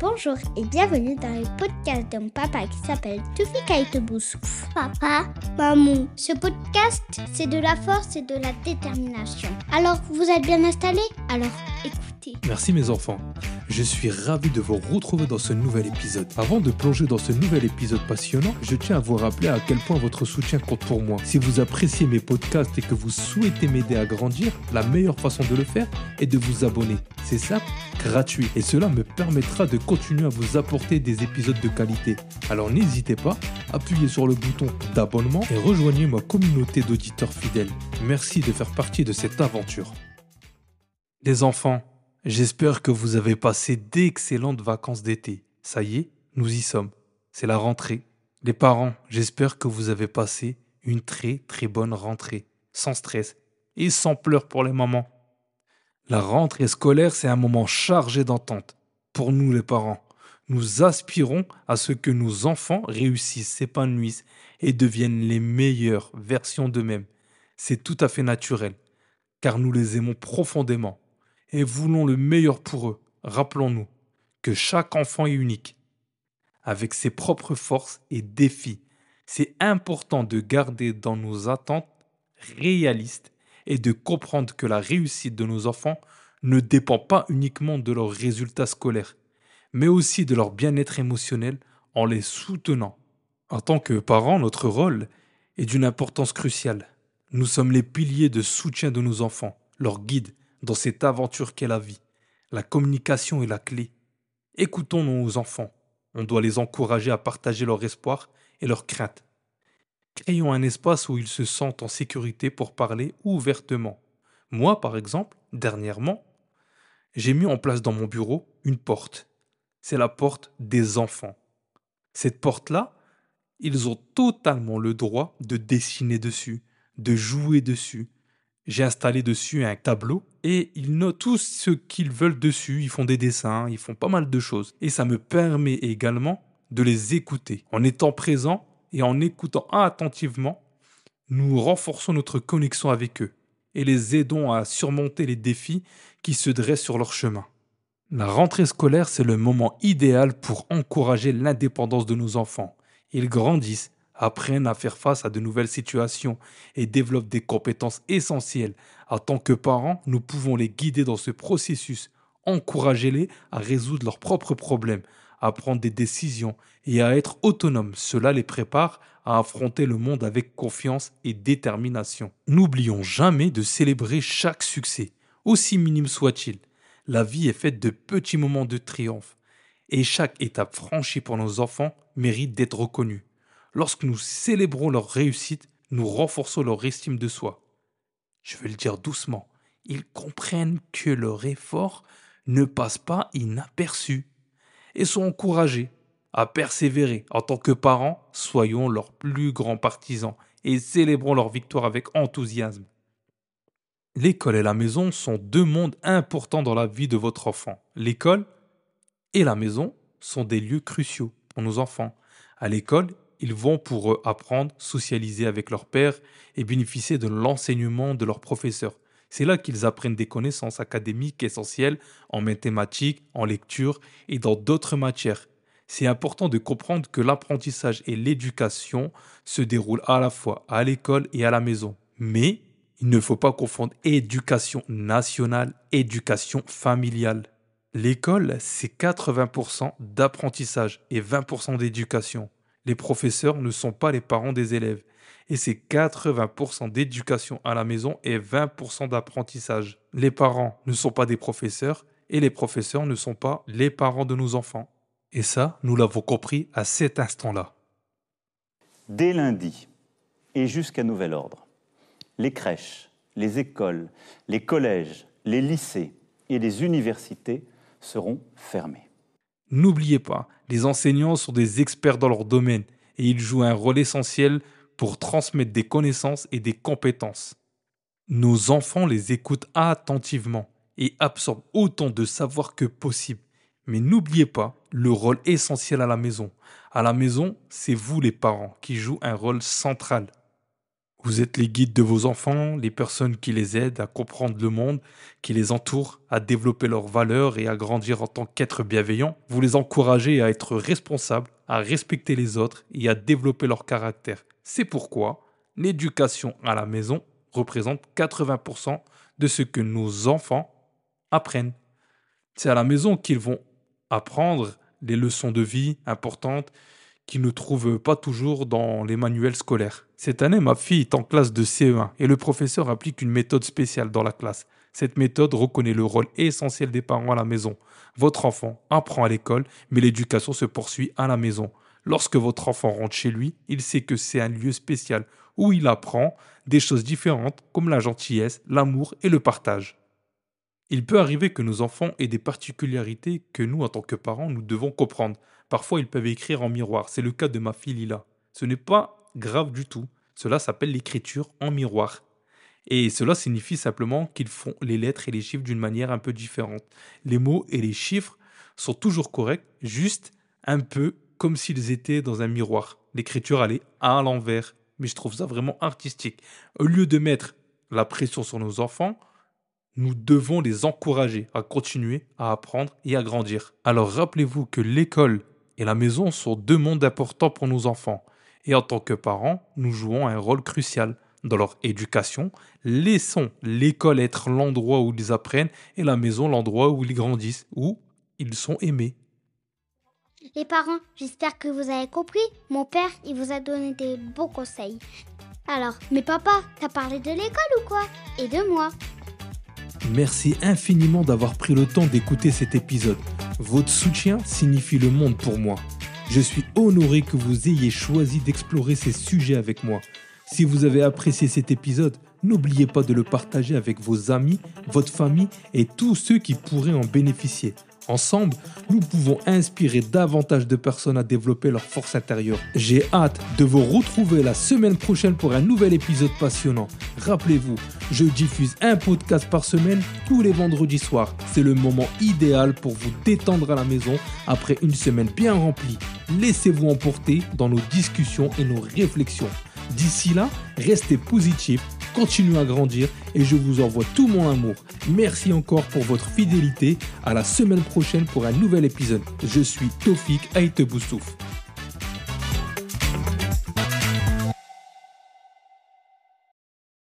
Bonjour et bienvenue dans le podcast de mon papa qui s'appelle Tufika Boussouf. Papa, maman, ce podcast, c'est de la force et de la détermination. Alors, vous êtes bien installés? Alors, écoutez. Merci mes enfants. Je suis ravi de vous retrouver dans ce nouvel épisode. Avant de plonger dans ce nouvel épisode passionnant, je tiens à vous rappeler à quel point votre soutien compte pour moi. Si vous appréciez mes podcasts et que vous souhaitez m'aider à grandir, la meilleure façon de le faire est de vous abonner. C'est simple, gratuit. Et cela me permettra de continuer à vous apporter des épisodes de qualité. Alors n'hésitez pas, appuyez sur le bouton d'abonnement et rejoignez ma communauté d'auditeurs fidèles. Merci de faire partie de cette aventure. Les enfants, j'espère que vous avez passé d'excellentes vacances d'été. Ça y est, nous y sommes. C'est la rentrée. Les parents, j'espère que vous avez passé une très très bonne rentrée, sans stress et sans pleurs pour les mamans. La rentrée scolaire, c'est un moment chargé d'entente. Pour nous les parents, nous aspirons à ce que nos enfants réussissent, s'épanouissent et deviennent les meilleures versions d'eux-mêmes. C'est tout à fait naturel, car nous les aimons profondément et voulons le meilleur pour eux. Rappelons-nous que chaque enfant est unique, avec ses propres forces et défis. C'est important de garder dans nos attentes réalistes et de comprendre que la réussite de nos enfants ne dépend pas uniquement de leurs résultats scolaires, mais aussi de leur bien-être émotionnel en les soutenant. En tant que parents, notre rôle est d'une importance cruciale. Nous sommes les piliers de soutien de nos enfants, leur guide dans cette aventure qu'est la vie. La communication est la clé. Écoutons nos enfants. On doit les encourager à partager leur espoir et leurs craintes. Créons un espace où ils se sentent en sécurité pour parler ouvertement. Moi, par exemple, dernièrement, j'ai mis en place dans mon bureau une porte. C'est la porte des enfants. Cette porte-là, ils ont totalement le droit de dessiner dessus, de jouer dessus. J'ai installé dessus un tableau et ils notent tout ce qu'ils veulent dessus. Ils font des dessins, ils font pas mal de choses. Et ça me permet également de les écouter. En étant présent, et en écoutant attentivement, nous renforçons notre connexion avec eux et les aidons à surmonter les défis qui se dressent sur leur chemin. La rentrée scolaire, c'est le moment idéal pour encourager l'indépendance de nos enfants. Ils grandissent, apprennent à faire face à de nouvelles situations et développent des compétences essentielles. En tant que parents, nous pouvons les guider dans ce processus, encourager-les à résoudre leurs propres problèmes, à prendre des décisions et à être autonomes. Cela les prépare à affronter le monde avec confiance et détermination. N'oublions jamais de célébrer chaque succès, aussi minime soit-il. La vie est faite de petits moments de triomphe, et chaque étape franchie pour nos enfants mérite d'être reconnue. Lorsque nous célébrons leur réussite, nous renforçons leur estime de soi. Je vais le dire doucement, ils comprennent que leur effort ne passe pas inaperçu et sont encouragés à persévérer. En tant que parents, soyons leurs plus grands partisans et célébrons leur victoire avec enthousiasme. L'école et la maison sont deux mondes importants dans la vie de votre enfant. L'école et la maison sont des lieux cruciaux pour nos enfants. À l'école, ils vont pour eux apprendre, socialiser avec leurs pères et bénéficier de l'enseignement de leurs professeurs. C'est là qu'ils apprennent des connaissances académiques essentielles en mathématiques, en lecture et dans d'autres matières. C'est important de comprendre que l'apprentissage et l'éducation se déroulent à la fois à l'école et à la maison. Mais il ne faut pas confondre éducation nationale, éducation familiale. L'école, c'est 80% d'apprentissage et 20% d'éducation. Les professeurs ne sont pas les parents des élèves et c'est 80% d'éducation à la maison et 20% d'apprentissage. Les parents ne sont pas des professeurs et les professeurs ne sont pas les parents de nos enfants. Et ça, nous l'avons compris à cet instant-là. Dès lundi et jusqu'à nouvel ordre, les crèches, les écoles, les collèges, les lycées et les universités seront fermés. N'oubliez pas, les enseignants sont des experts dans leur domaine et ils jouent un rôle essentiel pour transmettre des connaissances et des compétences. Nos enfants les écoutent attentivement et absorbent autant de savoir que possible. Mais n'oubliez pas le rôle essentiel à la maison. À la maison, c'est vous les parents qui jouent un rôle central. Vous êtes les guides de vos enfants, les personnes qui les aident à comprendre le monde, qui les entourent, à développer leurs valeurs et à grandir en tant qu'êtres bienveillants. Vous les encouragez à être responsables, à respecter les autres et à développer leur caractère. C'est pourquoi l'éducation à la maison représente 80% de ce que nos enfants apprennent. C'est à la maison qu'ils vont apprendre les leçons de vie importantes qu'ils ne trouvent pas toujours dans les manuels scolaires. Cette année, ma fille est en classe de CE1 et le professeur applique une méthode spéciale dans la classe. Cette méthode reconnaît le rôle essentiel des parents à la maison. Votre enfant apprend à l'école, mais l'éducation se poursuit à la maison. Lorsque votre enfant rentre chez lui, il sait que c'est un lieu spécial où il apprend des choses différentes comme la gentillesse, l'amour et le partage. Il peut arriver que nos enfants aient des particularités que nous, en tant que parents, nous devons comprendre. Parfois, ils peuvent écrire en miroir. C'est le cas de ma fille Lila. Ce n'est pas grave du tout. Cela s'appelle l'écriture en miroir. Et cela signifie simplement qu'ils font les lettres et les chiffres d'une manière un peu différente. Les mots et les chiffres sont toujours corrects, juste un peu comme s'ils étaient dans un miroir. L'écriture, elle est à l'envers. Mais je trouve ça vraiment artistique. Au lieu de mettre la pression sur nos enfants, nous devons les encourager à continuer à apprendre et à grandir. Alors rappelez-vous que l'école et la maison sont deux mondes importants pour nos enfants. Et en tant que parents, nous jouons un rôle crucial dans leur éducation. Laissons l'école être l'endroit où ils apprennent et la maison l'endroit où ils grandissent, où ils sont aimés. Les parents, j'espère que vous avez compris. Mon père, il vous a donné des bons conseils. Alors, mais papa, t'as parlé de l'école ou quoi? Et de moi Merci infiniment d'avoir pris le temps d'écouter cet épisode. Votre soutien signifie le monde pour moi. Je suis honoré que vous ayez choisi d'explorer ces sujets avec moi. Si vous avez apprécié cet épisode, n'oubliez pas de le partager avec vos amis, votre famille et tous ceux qui pourraient en bénéficier. Ensemble, nous pouvons inspirer davantage de personnes à développer leur force intérieure. J'ai hâte de vous retrouver la semaine prochaine pour un nouvel épisode passionnant. Rappelez-vous, je diffuse un podcast par semaine tous les vendredis soirs. C'est le moment idéal pour vous détendre à la maison après une semaine bien remplie. Laissez-vous emporter dans nos discussions et nos réflexions. D'ici là, restez positifs continuez à grandir et je vous envoie tout mon amour. Merci encore pour votre fidélité. À la semaine prochaine pour un nouvel épisode. Je suis Tofik Aiteboussouf.